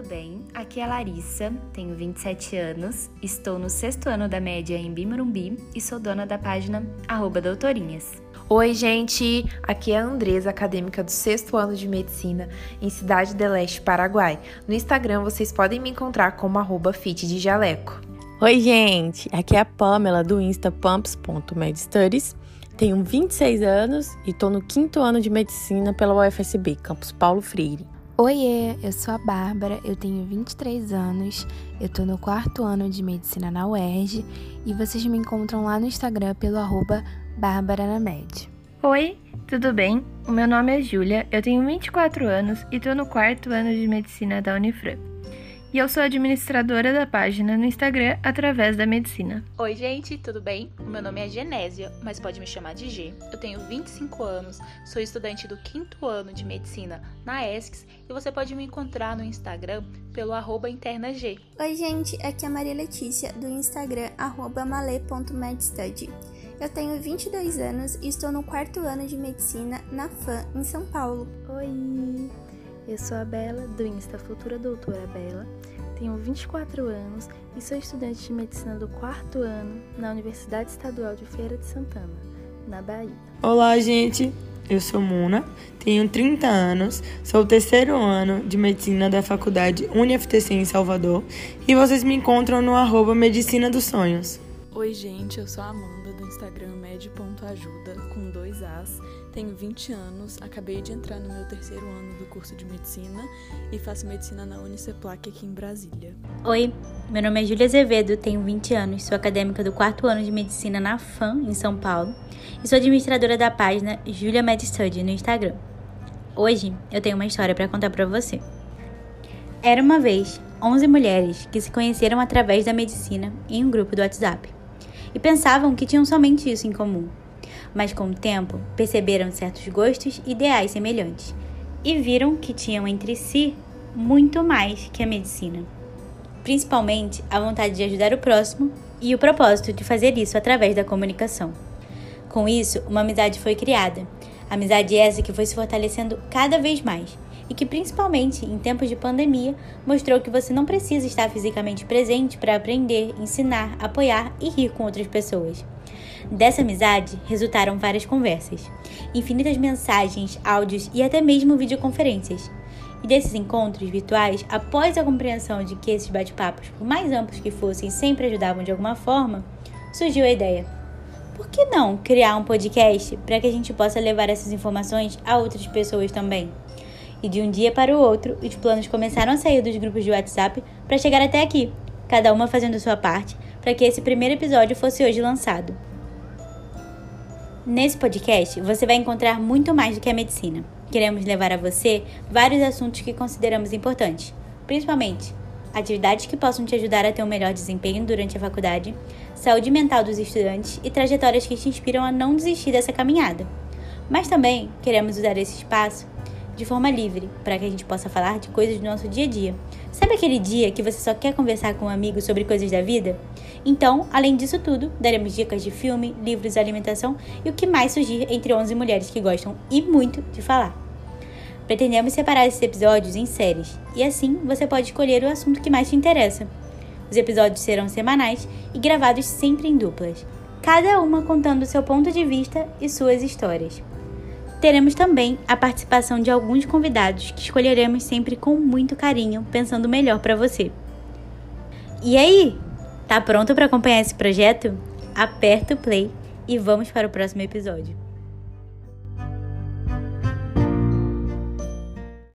tudo bem? Aqui é a Larissa, tenho 27 anos, estou no sexto ano da média em Bimorumbi e sou dona da página arroba doutorinhas. Oi, gente! Aqui é a Andresa, acadêmica do sexto ano de medicina em Cidade de Leste, Paraguai. No Instagram vocês podem me encontrar como arroba fit de jaleco. Oi, gente! Aqui é a Pamela do Insta pumps.medstudies. Tenho 26 anos e estou no quinto ano de medicina pela UFSB, Campus Paulo Freire. Oiê, eu sou a Bárbara, eu tenho 23 anos, eu tô no quarto ano de medicina na UERJ e vocês me encontram lá no Instagram pelo arroba Bárbara na Med. Oi, tudo bem? O meu nome é Júlia, eu tenho 24 anos e tô no quarto ano de medicina da Unifran. E eu sou administradora da página no Instagram através da medicina. Oi, gente, tudo bem? O meu nome é Genésia, mas pode me chamar de G. Eu tenho 25 anos, sou estudante do quinto ano de medicina na ESCS e você pode me encontrar no Instagram pelo arroba internag. Oi, gente, aqui é a Maria Letícia do Instagram arroba male.medstudy. Eu tenho 22 anos e estou no quarto ano de medicina na FAM, em São Paulo. Oi, eu sou a Bela, do Insta Futura Doutora Bela, tenho 24 anos e sou estudante de medicina do quarto ano na Universidade Estadual de Feira de Santana, na Bahia. Olá, gente! Eu sou Muna, tenho 30 anos, sou o terceiro ano de medicina da faculdade UniFTC em Salvador e vocês me encontram no arroba Medicina dos Sonhos. Oi, gente, eu sou a Amanda do Instagram med.ajuda com dois As. Tenho 20 anos, acabei de entrar no meu terceiro ano do curso de medicina e faço medicina na Uniceplac aqui em Brasília. Oi, meu nome é Júlia Azevedo, tenho 20 anos, sou acadêmica do quarto ano de medicina na FAM, em São Paulo, e sou administradora da página Julia MedStudy no Instagram. Hoje eu tenho uma história para contar para você. Era uma vez 11 mulheres que se conheceram através da medicina em um grupo do WhatsApp e pensavam que tinham somente isso em comum. Mas com o tempo, perceberam certos gostos e ideais semelhantes e viram que tinham entre si muito mais que a medicina. Principalmente a vontade de ajudar o próximo e o propósito de fazer isso através da comunicação. Com isso, uma amizade foi criada. Amizade essa que foi se fortalecendo cada vez mais e que, principalmente em tempos de pandemia, mostrou que você não precisa estar fisicamente presente para aprender, ensinar, apoiar e rir com outras pessoas. Dessa amizade resultaram várias conversas, infinitas mensagens, áudios e até mesmo videoconferências. E desses encontros virtuais, após a compreensão de que esses bate-papos, por mais amplos que fossem, sempre ajudavam de alguma forma, surgiu a ideia: por que não criar um podcast para que a gente possa levar essas informações a outras pessoas também? E de um dia para o outro, os planos começaram a sair dos grupos de WhatsApp para chegar até aqui, cada uma fazendo sua parte para que esse primeiro episódio fosse hoje lançado. Nesse podcast, você vai encontrar muito mais do que a medicina. Queremos levar a você vários assuntos que consideramos importantes, principalmente atividades que possam te ajudar a ter um melhor desempenho durante a faculdade, saúde mental dos estudantes e trajetórias que te inspiram a não desistir dessa caminhada. Mas também queremos usar esse espaço de forma livre, para que a gente possa falar de coisas do nosso dia a dia. Sabe aquele dia que você só quer conversar com um amigo sobre coisas da vida? Então, além disso tudo, daremos dicas de filme, livros, alimentação e o que mais surgir entre 11 mulheres que gostam e muito de falar. Pretendemos separar esses episódios em séries, e assim você pode escolher o assunto que mais te interessa. Os episódios serão semanais e gravados sempre em duplas, cada uma contando seu ponto de vista e suas histórias. Teremos também a participação de alguns convidados que escolheremos sempre com muito carinho, pensando melhor para você. E aí, tá pronto para acompanhar esse projeto? Aperta o play e vamos para o próximo episódio.